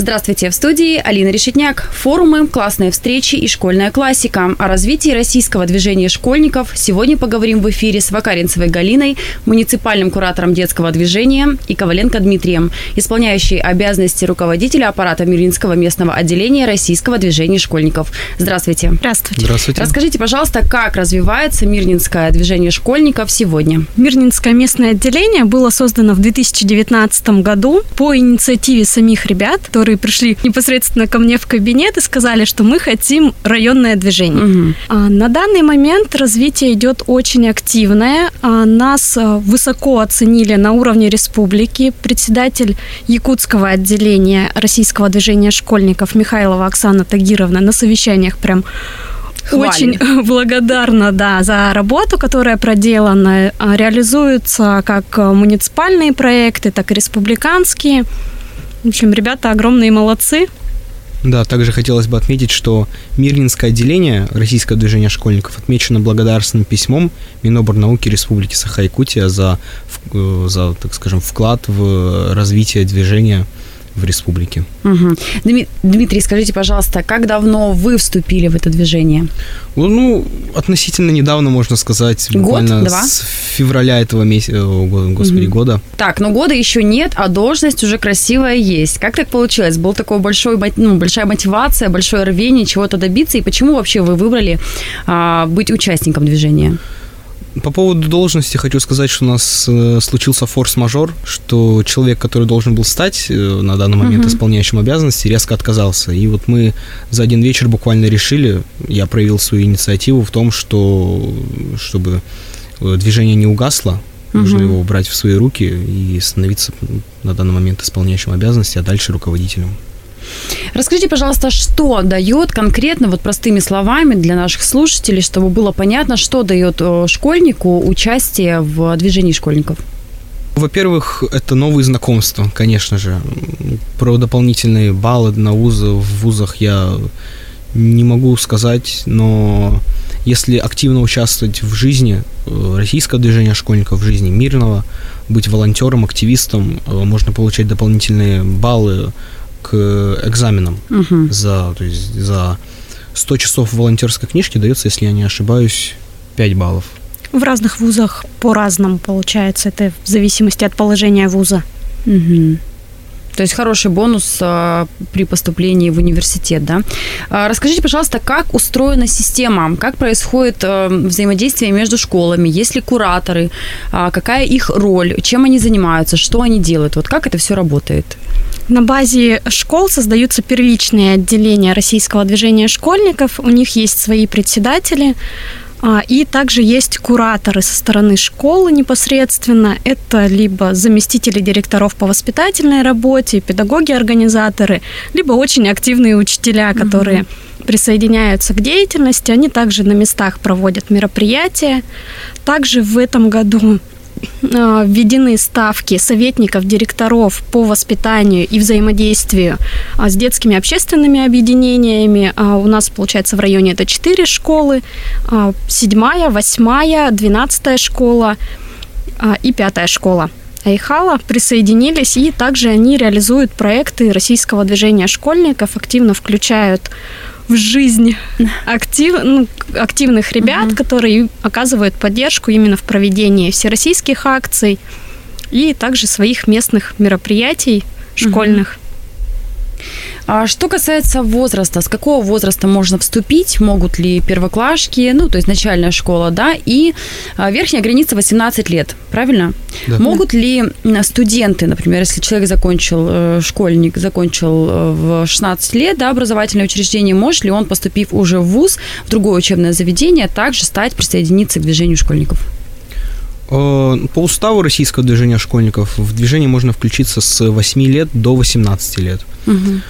Здравствуйте, в студии Алина Решетняк. Форумы, классные встречи и школьная классика. О развитии российского движения школьников сегодня поговорим в эфире с Вакаринцевой Галиной, муниципальным куратором детского движения, и Коваленко Дмитрием, исполняющей обязанности руководителя аппарата Миринского местного отделения российского движения школьников. Здравствуйте. Здравствуйте. Здравствуйте. Расскажите, пожалуйста, как развивается Мирнинское движение школьников сегодня? Мирнинское местное отделение было создано в 2019 году по инициативе самих ребят, которые пришли непосредственно ко мне в кабинет и сказали, что мы хотим районное движение. Мгм. А, На данный момент развитие идет очень активное. А, Нас а, высоко оценили на уровне республики. Председатель Якутского отделения Российского движения школьников Михайлова Оксана Тагировна на совещаниях прям Хвалит. очень благодарна, да, за работу, которая проделана. А, Реализуются как а, муниципальные проекты, так и республиканские. В общем, ребята огромные молодцы. Да, также хотелось бы отметить, что Мирнинское отделение Российского движения школьников отмечено благодарственным письмом Миноборнауки Республики Саха-Якутия за, э, за, так скажем, вклад в развитие движения в республике. Дми- Дмитрий, скажите, пожалуйста, как давно вы вступили в это движение? Ну, относительно недавно, можно сказать, Год, буквально два? с февраля этого месяца, господи, Мгм. года. Так, но года еще нет, а должность уже красивая есть. Как так получилось? Был такой большой, ну, большая мотивация, большое рвение чего-то добиться. И почему вообще вы выбрали а, быть участником движения? По поводу должности хочу сказать, что у нас э, случился форс-мажор, что человек, который должен был стать э, на данный момент Мгм. исполняющим обязанности, резко отказался. И вот мы за один вечер буквально решили, я проявил свою инициативу в том, что чтобы э, движение не угасло, нужно Мгм. его брать в свои руки и становиться на данный момент исполняющим обязанности, а дальше руководителем. Расскажите, пожалуйста, что дает конкретно, вот простыми словами для наших слушателей, чтобы было понятно, что дает э, школьнику участие в движении школьников? Во-первых, это новые знакомства, конечно же. Про дополнительные баллы на вузы в вузах я не могу сказать, но если активно участвовать в жизни э, российского движения школьников, в жизни мирного, быть волонтером, активистом, э, можно получать дополнительные баллы к экзаменам Мгм. за, то есть за 100 часов волонтерской книжки дается, если я не ошибаюсь, 5 баллов. В разных вузах по-разному получается. Это в зависимости от положения вуза. Мгм. То есть хороший бонус а, при поступлении в университет, да? А, расскажите, пожалуйста, как устроена система, как происходит а, взаимодействие между школами, есть ли кураторы, а, какая их роль, чем они занимаются, что они делают, вот как это все работает? На базе школ создаются первичные отделения российского движения школьников. У них есть свои председатели. а, И также есть кураторы со стороны школы непосредственно. Это либо заместители директоров по воспитательной работе, педагоги-организаторы, либо очень активные учителя, которые присоединяются к деятельности. Они также на местах проводят мероприятия. Также в этом году введены ставки советников, директоров по воспитанию и взаимодействию а, с детскими общественными объединениями. А, У нас, получается, в районе это 4 школы, а, седьмая, восьмая, двенадцатая школа а, и пятая школа. Айхала присоединились, и также они реализуют проекты российского движения школьников, активно включают в жизнь актив, ну, активных ребят, которые оказывают поддержку именно в проведении всероссийских акций и также своих местных мероприятий школьных. А что касается возраста, с какого возраста можно вступить, могут ли первоклашки, ну, то есть начальная школа, да, и а, верхняя граница 18 лет, правильно? Да. Могут ли студенты, например, если человек закончил, э, школьник закончил э, в 16 лет, да, образовательное учреждение, может ли он, поступив уже в ВУЗ, в другое учебное заведение, также стать, присоединиться к движению школьников? Э, По уставу российского движения школьников в движение можно включиться с 8 лет до 18 лет. Мгм.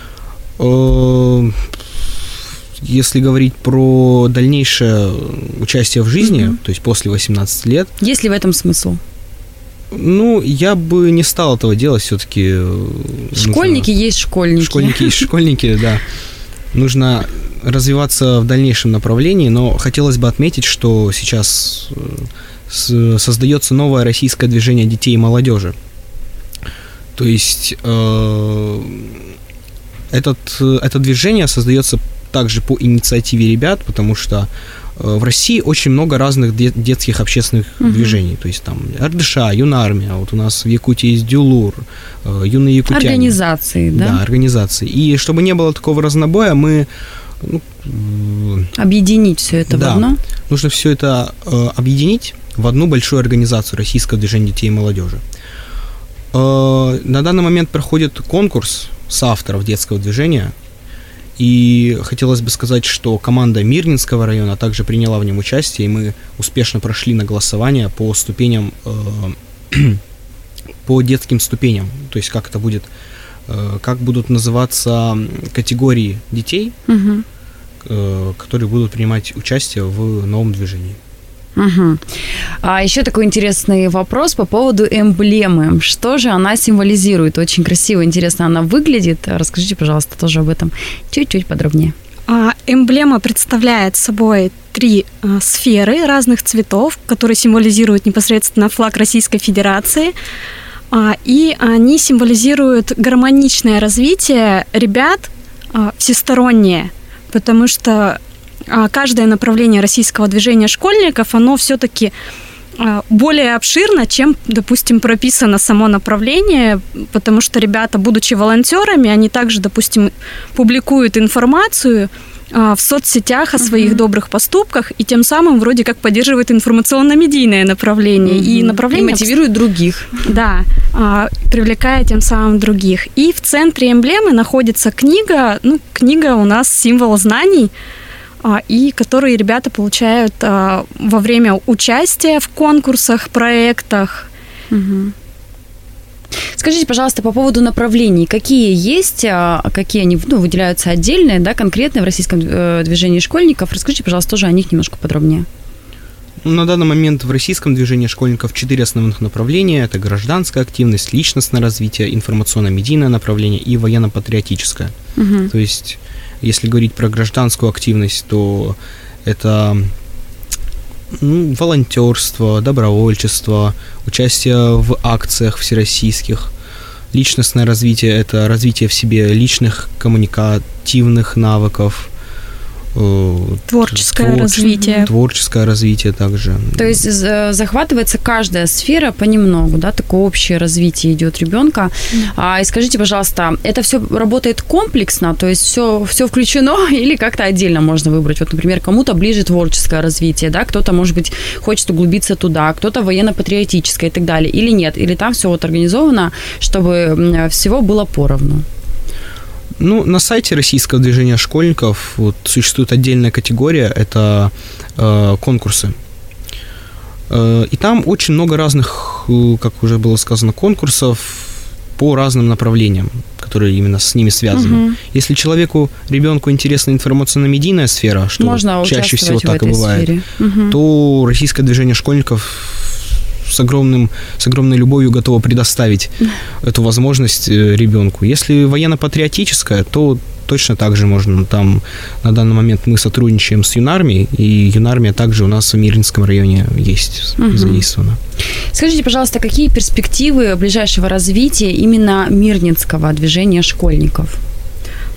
Э, Если говорить про дальнейшее участие в жизни, Мгм. то есть после 18 лет, Есть ли в этом смысл? ну, я бы не стал этого делать все-таки. Школьники есть школьники. Школьники есть школьники, да. нужно развиваться в дальнейшем направлении, но хотелось бы отметить, что сейчас э, создается новое российское движение детей и молодежи. То есть э, этот, это движение создается также по инициативе ребят, потому что э, в России очень много разных детских общественных угу. движений. То есть там РДШ, Юнармия, вот у нас в Якутии есть Дюлур, э, Юные Якутяне. Организации, да? Да, организации. И чтобы не было такого разнобоя, мы ну, объединить все это да, в одно? нужно все это э, объединить в одну большую организацию Российского движения детей и молодежи. Э, на данный момент проходит конкурс соавторов детского движения, и хотелось бы сказать, что команда Мирнинского района также приняла в нем участие, и мы успешно прошли на голосование по ступеням, э, по детским ступеням, то есть как это будет Э, как будут называться категории детей, угу. которые будут принимать участие в новом движении. Угу. А еще такой интересный вопрос по поводу эмблемы. Что же она символизирует? Очень красиво, интересно она выглядит. Расскажите, пожалуйста, тоже об этом чуть-чуть подробнее. А, эмблема представляет собой три а, сферы разных цветов, которые символизируют непосредственно флаг Российской Федерации. А, и они символизируют гармоничное развитие ребят а, всестороннее, потому что каждое направление российского движения школьников, оно все-таки более обширно, чем, допустим, прописано само направление, потому что ребята, будучи волонтерами, они также, допустим, публикуют информацию, а, в соцсетях о своих угу. добрых поступках и тем самым вроде как поддерживает информационно-медийное направление угу. и направление и мотивирует других. Да, а, привлекая тем самым других. И в центре эмблемы находится книга, ну книга у нас символ знаний а, и которые ребята получают во время участия в конкурсах, проектах. Угу. Скажите, пожалуйста, по поводу направлений, какие есть, а, какие они ну, выделяются отдельные, да, конкретные в российском э, движении школьников? Расскажите, пожалуйста, тоже о них немножко подробнее. Ну, на данный момент в российском движении школьников четыре основных направления. Это гражданская активность, личностное развитие, информационно-медийное направление и военно-патриотическое. Угу. То есть, если говорить про гражданскую активность, то это ну, волонтерство, добровольчество, участие в акциях всероссийских. Личностное развитие – это развитие в себе личных коммуникативных навыков, творческое твор... развитие. Творческое развитие также. То есть захватывается каждая сфера понемногу, да, такое общее развитие идет ребенка. А, и скажите, пожалуйста, это все работает комплексно, то есть все, все включено или как-то отдельно можно выбрать? Вот, например, кому-то ближе творческое развитие, да, кто-то, может быть, хочет углубиться туда, кто-то военно-патриотическое и так далее, или нет, или там все вот организовано, чтобы всего было поровну? Ну, на сайте российского движения школьников вот, существует отдельная категория, это э, конкурсы. Э, и там очень много разных, э, как уже было сказано, конкурсов по разным направлениям, которые именно с ними связаны. Угу. Если человеку, ребенку интересна информационно-медийная сфера, что Можно чаще всего так и бывает, угу. то российское движение школьников с, огромным, с огромной любовью готова предоставить эту возможность э, ребенку. Если военно-патриотическая, то точно так же можно. Там на данный момент мы сотрудничаем с Юнармией, и Юнармия также у нас в Мирнинском районе есть угу. задействована. Скажите, пожалуйста, какие перспективы ближайшего развития именно Мирнинского движения школьников?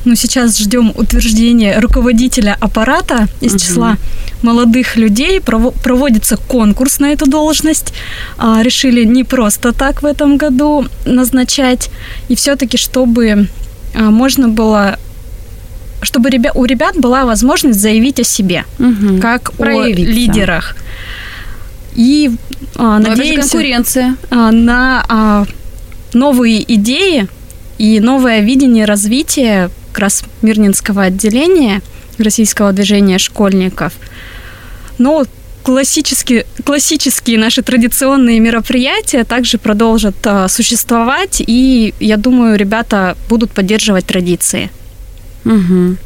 Ну, сейчас ждем утверждения руководителя аппарата из угу. числа молодых людей. Проводится конкурс на эту должность. А, решили не просто так в этом году назначать. И все-таки, чтобы а, можно было чтобы у ребят была возможность заявить о себе, угу. как Проявиться. о лидерах. И а, надеемся конкуренция. А, на а, новые идеи и новое видение развития как раз Мирнинского отделения российского движения школьников. Но классические, классические наши традиционные мероприятия также продолжат а, существовать, и я думаю, ребята будут поддерживать традиции. Угу.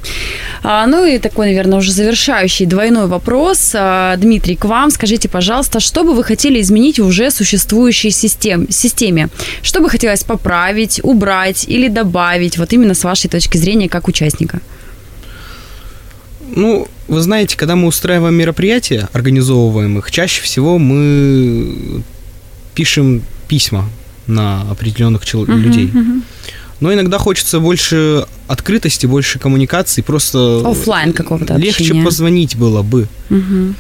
А, ну и такой, наверное, уже завершающий двойной вопрос. А, Дмитрий, к вам скажите, пожалуйста, что бы вы хотели изменить в уже существующей систем, системе? Что бы хотелось поправить, убрать или добавить, вот именно с вашей точки зрения как участника? Ну, вы знаете, когда мы устраиваем мероприятия, организовываем их, чаще всего мы пишем письма на определенных чел- Мгм, людей. мгм. Но иногда хочется больше открытости, больше коммуникации, просто Оффлайн какого-то легче общения. позвонить было бы. Мгм.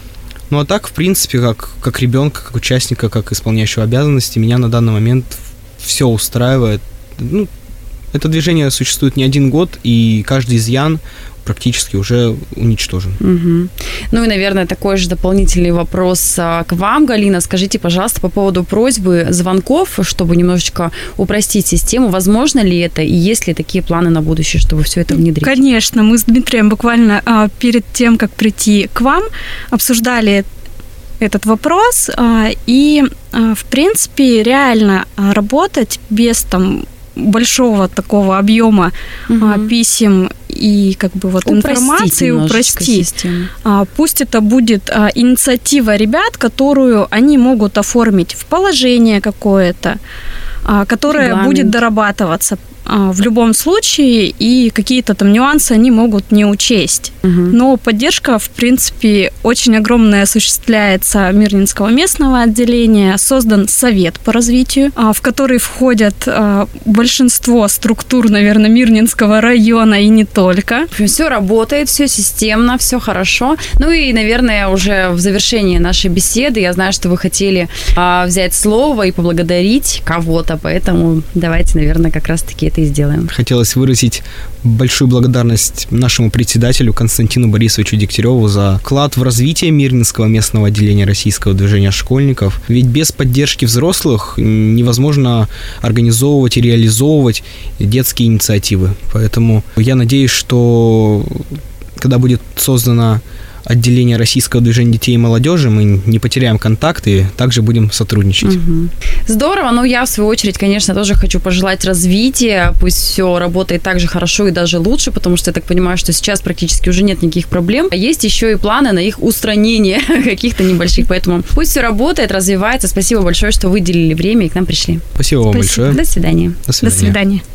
Ну а так, в принципе, как, как ребенка, как участника, как исполняющего обязанности, меня на данный момент все устраивает. Ну, это движение существует не один год, и каждый изъян практически уже уничтожен. Мгм. Ну и, наверное, такой же дополнительный вопрос а, к вам, Галина. Скажите, пожалуйста, по поводу просьбы звонков, чтобы немножечко упростить систему, возможно ли это и есть ли такие планы на будущее, чтобы все это внедрить? Конечно, мы с Дмитрием буквально а, перед тем, как прийти к вам, обсуждали этот вопрос, а, и, в принципе, реально работать без там большого такого объема Мгм. писем и как бы вот Упростить информации упростить. А, Пусть это будет а, инициатива ребят, которую они могут оформить в положение какое-то, а, которое Регламент. будет дорабатываться в любом случае, и какие-то там нюансы они могут не учесть. Мгм. Но поддержка, в принципе, очень огромная осуществляется Мирнинского местного отделения. Создан совет по развитию, а, в который входят а, большинство структур, наверное, Мирнинского района и не только. Все работает, все системно, все хорошо. Ну и, наверное, уже в завершении нашей беседы я знаю, что вы хотели а, взять слово и поблагодарить кого-то, поэтому давайте, наверное, как раз-таки это и сделаем. Хотелось выразить большую благодарность нашему председателю Константину Борисовичу Дегтяреву за вклад в развитие Мирнинского местного отделения российского движения школьников. Ведь без поддержки взрослых невозможно организовывать и реализовывать детские инициативы. Поэтому я надеюсь, что когда будет создано отделение российского движения детей и молодежи, мы не потеряем контакты, также будем сотрудничать. Мгм. Здорово, но я в свою очередь, конечно, тоже хочу пожелать развития, пусть все работает так же хорошо и даже лучше, потому что я так понимаю, что сейчас практически уже нет никаких проблем. А есть еще и планы на их устранение каких-то небольших, поэтому пусть все работает, развивается. Спасибо большое, что выделили время и к нам пришли. Спасибо вам Спасибо. большое. До свидания. До До свидания. свидания.